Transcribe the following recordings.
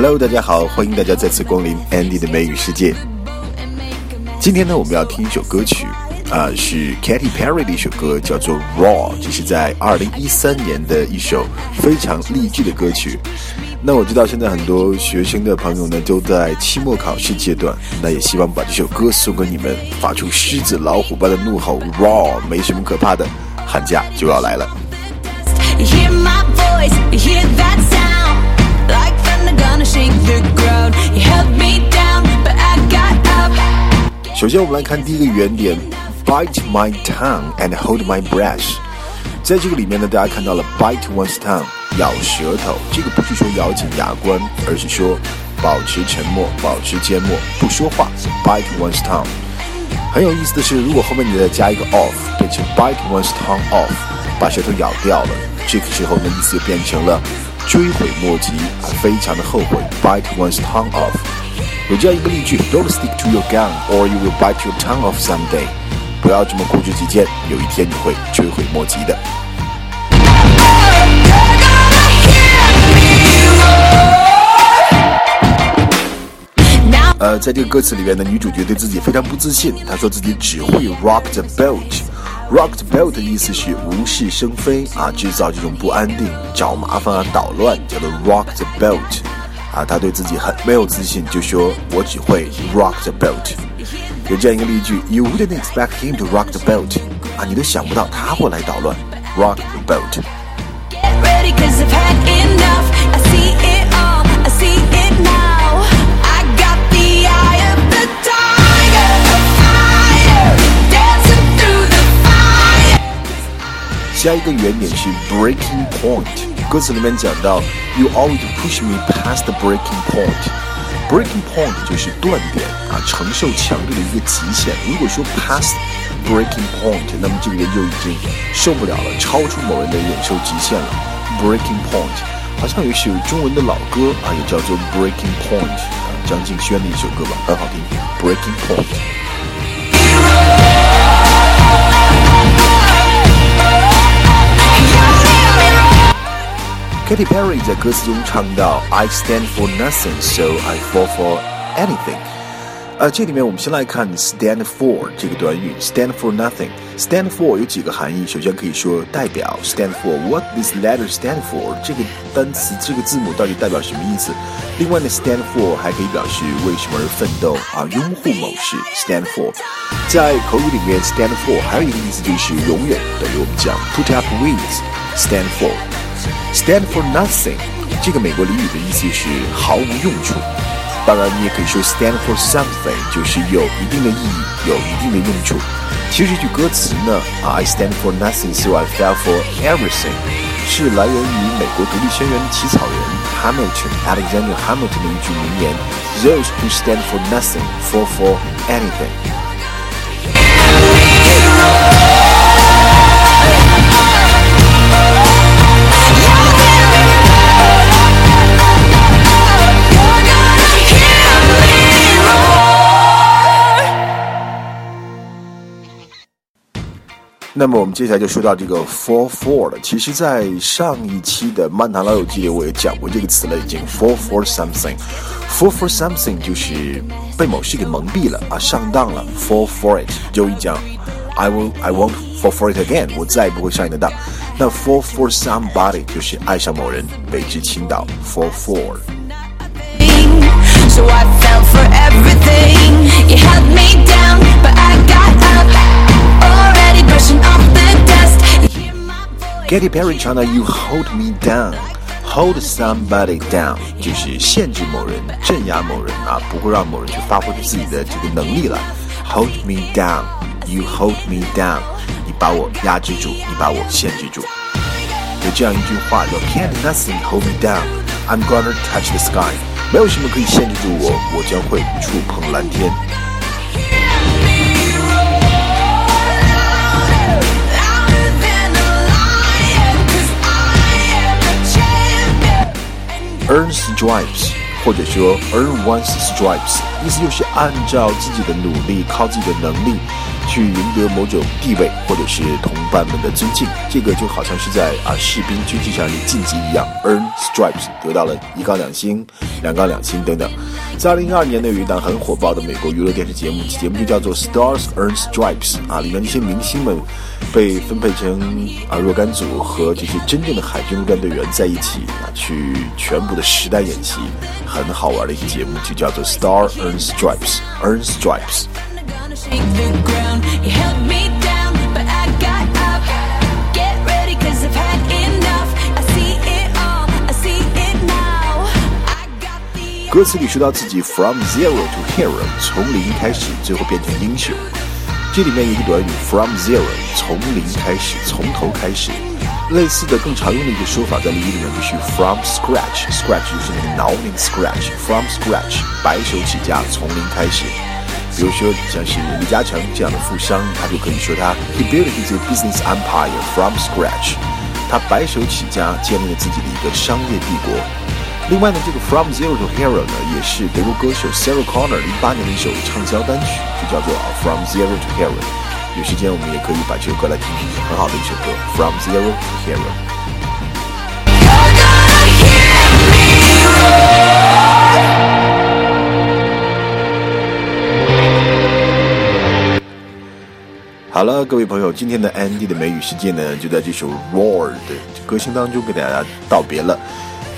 Hello，大家好，欢迎大家再次光临 Andy 的美语世界。今天呢，我们要听一首歌曲，啊，是 Katy Perry 的一首歌，叫做《Raw》，这是在二零一三年的一首非常励志的歌曲。那我知道现在很多学生的朋友呢都在期末考试阶段，那也希望把这首歌送给你们，发出狮子老虎般的怒吼，Raw，没什么可怕的，寒假就要来了。首先，我们来看第一个原点，bite my tongue and hold my breath。在这个里面呢，大家看到了 bite one's tongue，咬舌头。这个不是说咬紧牙关，而是说保持沉默，保持缄默，不说话。bite one's tongue。很有意思的是，如果后面你再加一个 off，变成 bite one's tongue off，把舌头咬掉了。这个时候呢，意思就变成了追悔莫及，非常的后悔。bite one's tongue off。有这样一个例句：Don't stick to your gun, or you will bite your tongue off someday。不要这么固执己见，有一天你会追悔莫及的。呃，在这个歌词里面呢，女主角对自己非常不自信，她说自己只会 rock the boat。Rock the boat 的意思是无事生非啊，制造这种不安定、找麻烦啊、捣乱，叫做 rock the boat。啊，他对自己很没有自信，就说我只会 rock the boat。有这样一个例句：You wouldn't expect him to rock the boat。啊，你都想不到他会来捣乱，rock the boat。下一个原点是 breaking point，歌词里面讲到 You always push me past the breaking point。breaking point 就是断点啊，承受强度的一个极限。如果说 past breaking point，那么这个人就已经受不了了，超出某人的忍受极限了。breaking point 好像有一首中文的老歌啊，也叫做 breaking point 啊，张敬轩的一首歌吧，很好听。breaking point。Katy Perry 在歌词中唱到 "I stand for nothing, so I fall for anything"。呃，这里面我们先来看 "stand for" 这个短语，"stand for nothing"。"stand for" 有几个含义，首先可以说代表，"stand for what this letter stand for"，这个单词这个字母到底代表什么意思？另外呢，"stand for" 还可以表示为什么而奋斗啊，拥护某事，"stand for"。在口语里面，"stand for" 还有一个意思就是永远，等于我们讲 "put up with"，"stand for"。 Stand for nothing，这个美国俚语的意思是毫无用处。当然，你也可以说 stand for something，就是有一定的意义，有一定的用处。其实这句歌词呢，啊，I stand for nothing, so I fell for everything，是来源于美国独立宣言的起草人 Hamilton Alexander Hamilton 的一句名言：Those who stand for nothing fall for anything。 那么我们接下来就说到这个 fall for 了。其实，在上一期的《漫谈老友记》里，我也讲过这个词了，已经 fall for something。fall for something 就是被某事给蒙蔽了啊，上当了。fall for it 就一讲，I will I won't fall for it again，我再也不会上你的当。那 fall for somebody 就是爱上某人，为之倾倒。fall for。So I fell for everything. You held me down, but I Katy Perry 唱的 "You hold me down, hold somebody down" 就是限制某人、镇压某人啊，不会让某人去发挥自己的这个能力了。Hold me down, you hold me down，你把我压制住，你把我限制住。有这样一句话叫 "Can't nothing hold me down, I'm gonna touch the sky"，没有什么可以限制住我，我将会触碰蓝天。stripes，或者说 earn one's stripes，意思就是按照自己的努力，靠自己的能力去赢得某种地位或者是同伴们的尊敬。这个就好像是在啊士兵军纪上的晋级一样，earn stripes 得到了一杠两星、两杠两星等等。在二零一二年呢，有一档很火爆的美国娱乐电视节目，节目就叫做 Stars Earn Stripes 啊，里面那些明星们被分配成啊若干组，和这些真正的海军陆战队员在一起啊，去全部的实弹演习，很好玩的一个节目，就叫做 Star Earn Stripes，Earn Stripes。歌词里说到自己 from zero to hero，从零开始，最后变成英雄。这里面有一个短语 from zero，从零开始，从头开始。类似的更常用的一个说法在俚语里面就是 from scratch，scratch 就是那个挠那个 scratch，from scratch，白手起家，从零开始。比如说像是李嘉诚这样的富商，他就可以说他 he built his business empire from scratch，他白手起家建立了自己的一个商业帝国。另外呢，这个 From Zero to Hero 呢，也是德国歌手 Sarah Connor 零八年的一首畅销单曲，就叫做 From Zero to Hero。有时间我们也可以把这首歌来听听，很好的一首歌 From Zero to Hero。好了，各位朋友，今天的 Andy 的美语世界呢，就在这首 Roar 的歌声当中跟大家道别了。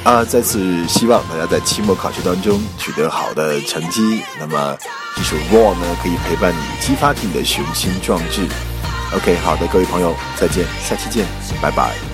啊！再次希望大家在期末考试当中取得好的成绩。那么，这首《War》呢，可以陪伴你，激发起你的雄心壮志。OK，好的，各位朋友，再见，下期见，拜拜。